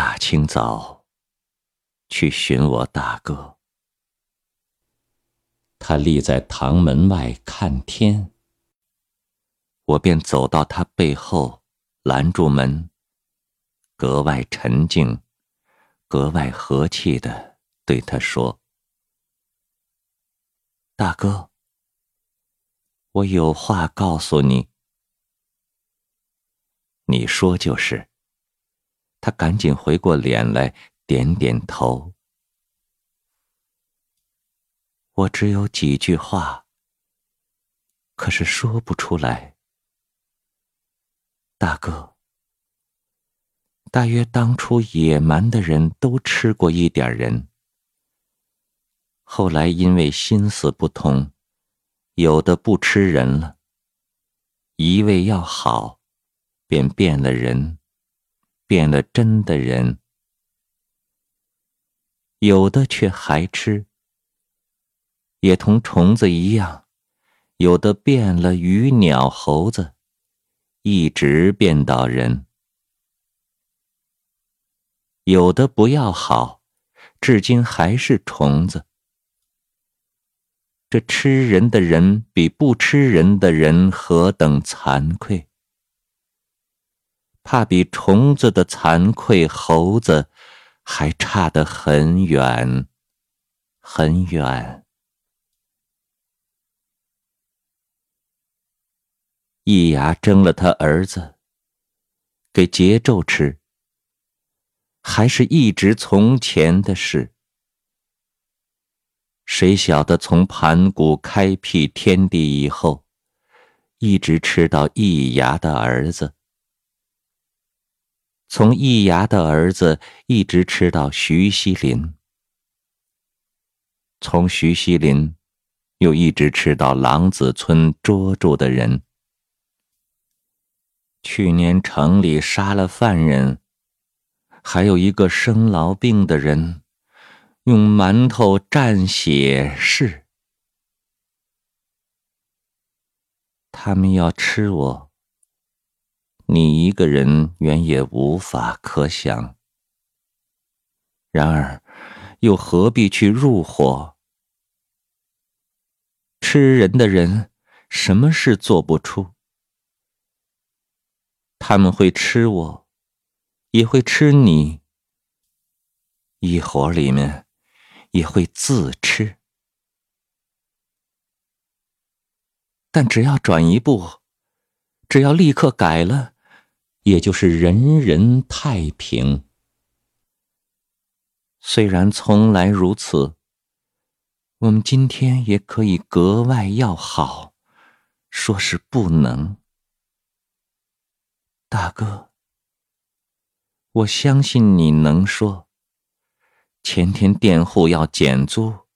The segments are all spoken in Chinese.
大清早去寻我大哥，他立在堂门外看天，我便走到他背后，拦住门，格外沉静，格外和气的对他说：“大哥，我有话告诉你。”你说就是。他赶紧回过脸来，点点头。我只有几句话，可是说不出来。大哥，大约当初野蛮的人都吃过一点人，后来因为心思不同，有的不吃人了，一味要好，便变了人。变了真的人，有的却还吃，也同虫子一样，有的变了鱼鸟猴子，一直变到人；有的不要好，至今还是虫子。这吃人的人比不吃人的人何等惭愧！怕比虫子的惭愧，猴子还差得很远，很远。易牙蒸了他儿子，给桀纣吃，还是一直从前的事。谁晓得从盘古开辟天地以后，一直吃到易牙的儿子。从易牙的儿子一直吃到徐锡林，从徐锡林又一直吃到狼子村捉住的人。去年城里杀了犯人，还有一个生痨病的人，用馒头蘸血是。他们要吃我。你一个人原也无法可想，然而又何必去入伙？吃人的人什么事做不出？他们会吃我，也会吃你，一伙里面也会自吃。但只要转一步，只要立刻改了。也就是人人太平。虽然从来如此，我们今天也可以格外要好，说是不能。大哥，我相信你能说。前天佃户要减租，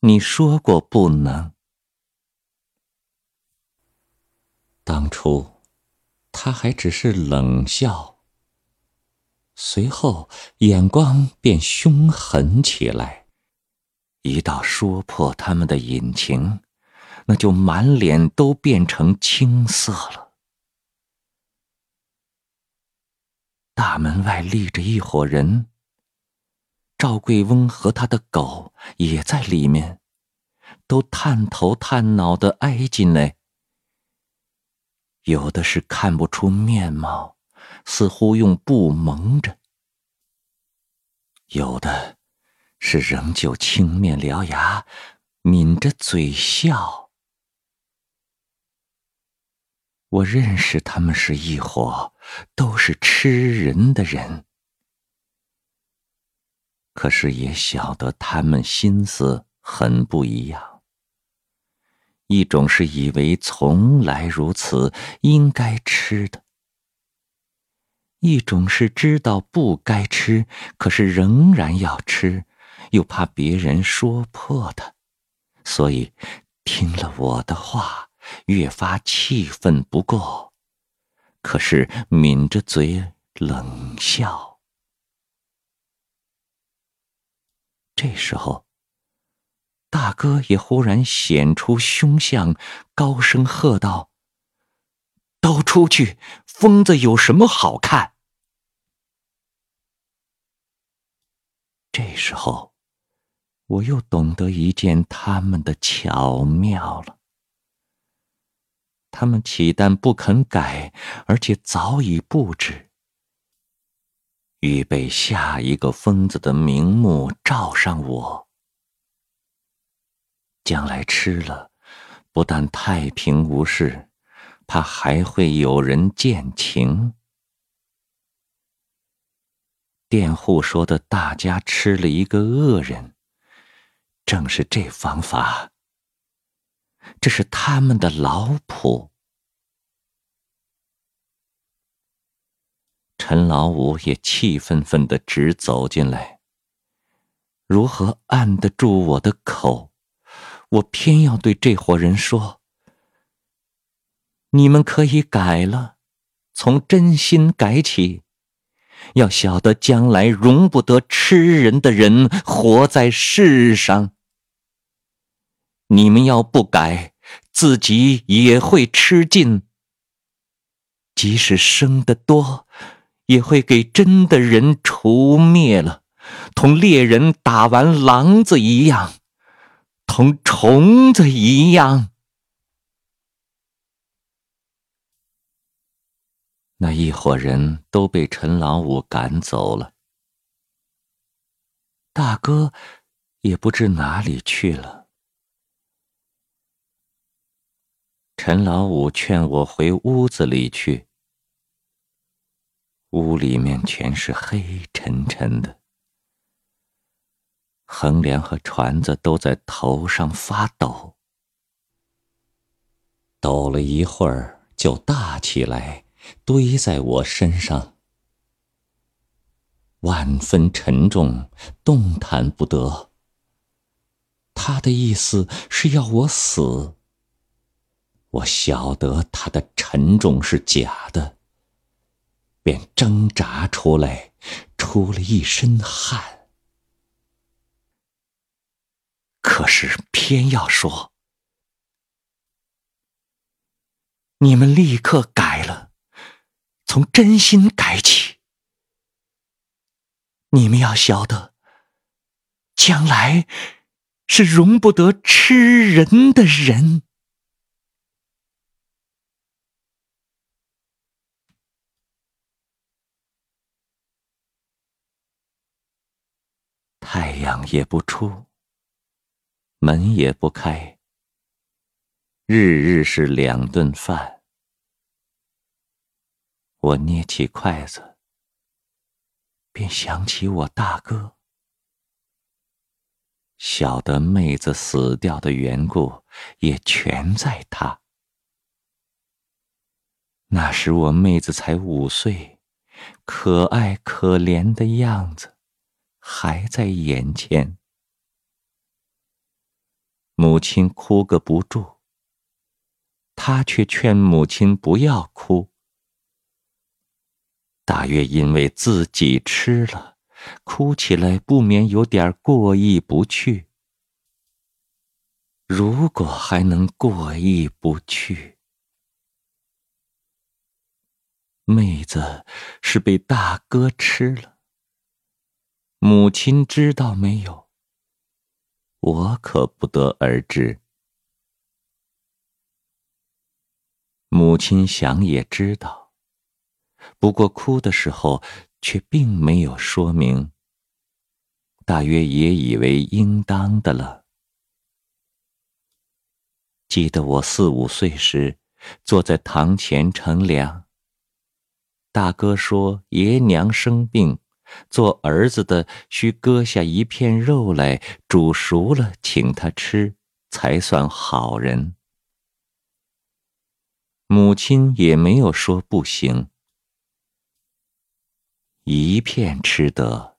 你说过不能。当初。他还只是冷笑，随后眼光便凶狠起来。一到说破他们的隐情，那就满脸都变成青色了。大门外立着一伙人，赵贵翁和他的狗也在里面，都探头探脑的挨进来。有的是看不出面貌，似乎用布蒙着；有的是仍旧青面獠牙，抿着嘴笑。我认识他们是一伙，都是吃人的人，可是也晓得他们心思很不一样。一种是以为从来如此，应该吃的；一种是知道不该吃，可是仍然要吃，又怕别人说破的，所以听了我的话，越发气愤不过，可是抿着嘴冷笑。这时候。大哥也忽然显出凶相，高声喝道：“都出去！疯子有什么好看？”这时候，我又懂得一件他们的巧妙了。他们岂但不肯改，而且早已布置，预备下一个疯子的名目罩上我。将来吃了，不但太平无事，怕还会有人见情。佃户说的，大家吃了一个恶人，正是这方法。这是他们的老谱。陈老五也气愤愤的直走进来。如何按得住我的口？我偏要对这伙人说：“你们可以改了，从真心改起。要晓得，将来容不得吃人的人活在世上。”你们要不改，自己也会吃尽。即使生得多，也会给真的人除灭了，同猎人打完狼子一样，同虫子一样。那一伙人都被陈老五赶走了，大哥也不知哪里去了。陈老五劝我回屋子里去，屋里面全是黑沉沉的，横梁和船子都在头上发抖，抖了一会儿就大起来，堆在我身上，万分沉重，动弹不得。他的意思是要我死。我晓得他的沉重是假的，便挣扎出来，出了一身汗。可是偏要说：“你们立刻改了，从真心改起。你们要晓得，将来是容不得吃人的人。”太阳也不出，门也不开，日日是两顿饭。我捏起筷子，便想起我大哥。晓得妹子死掉的缘故，也全在他。那时我妹子才五岁，可爱可怜的样子。还在眼前，母亲哭个不住，他却劝母亲不要哭。大约因为自己吃了，哭起来不免有点过意不去。如果还能过意不去，妹子是被大哥吃了。母亲知道没有？我可不得而知。母亲想也知道，不过哭的时候却并没有说明。大约也以为应当的了。记得我四五岁时，坐在堂前乘凉。大哥说爷娘生病。做儿子的需割下一片肉来煮熟了，请他吃，才算好人。母亲也没有说不行，一片吃得，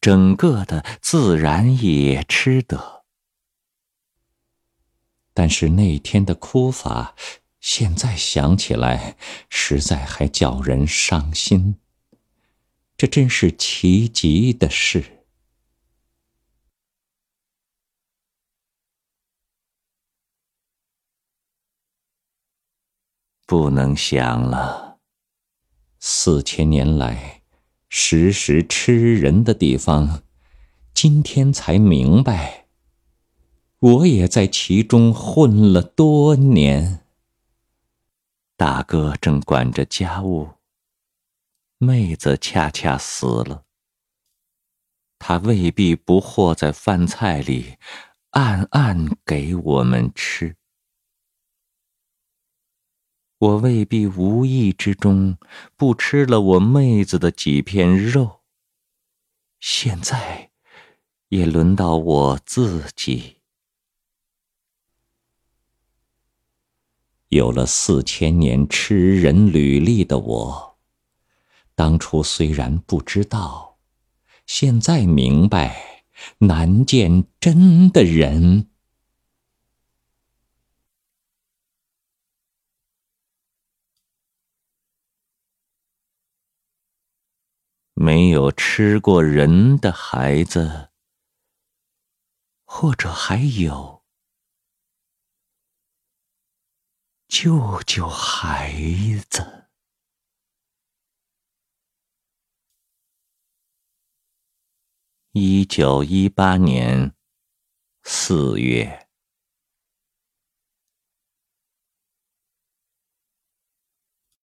整个的自然也吃得。但是那天的哭法，现在想起来，实在还叫人伤心。这真是奇极的事，不能想了。四千年来，时时吃人的地方，今天才明白，我也在其中混了多年。大哥正管着家务，妹子恰恰死了。他未必不和在饭菜里，暗暗给我们吃。我未必无意之中不吃了我妹子的几片肉。现在，也轮到我自己。有了四千年吃人履历的我，当初虽然不知道，现在明白，难见真的人。没有吃过人的孩子，或者还有救救孩子。一九一八年四月。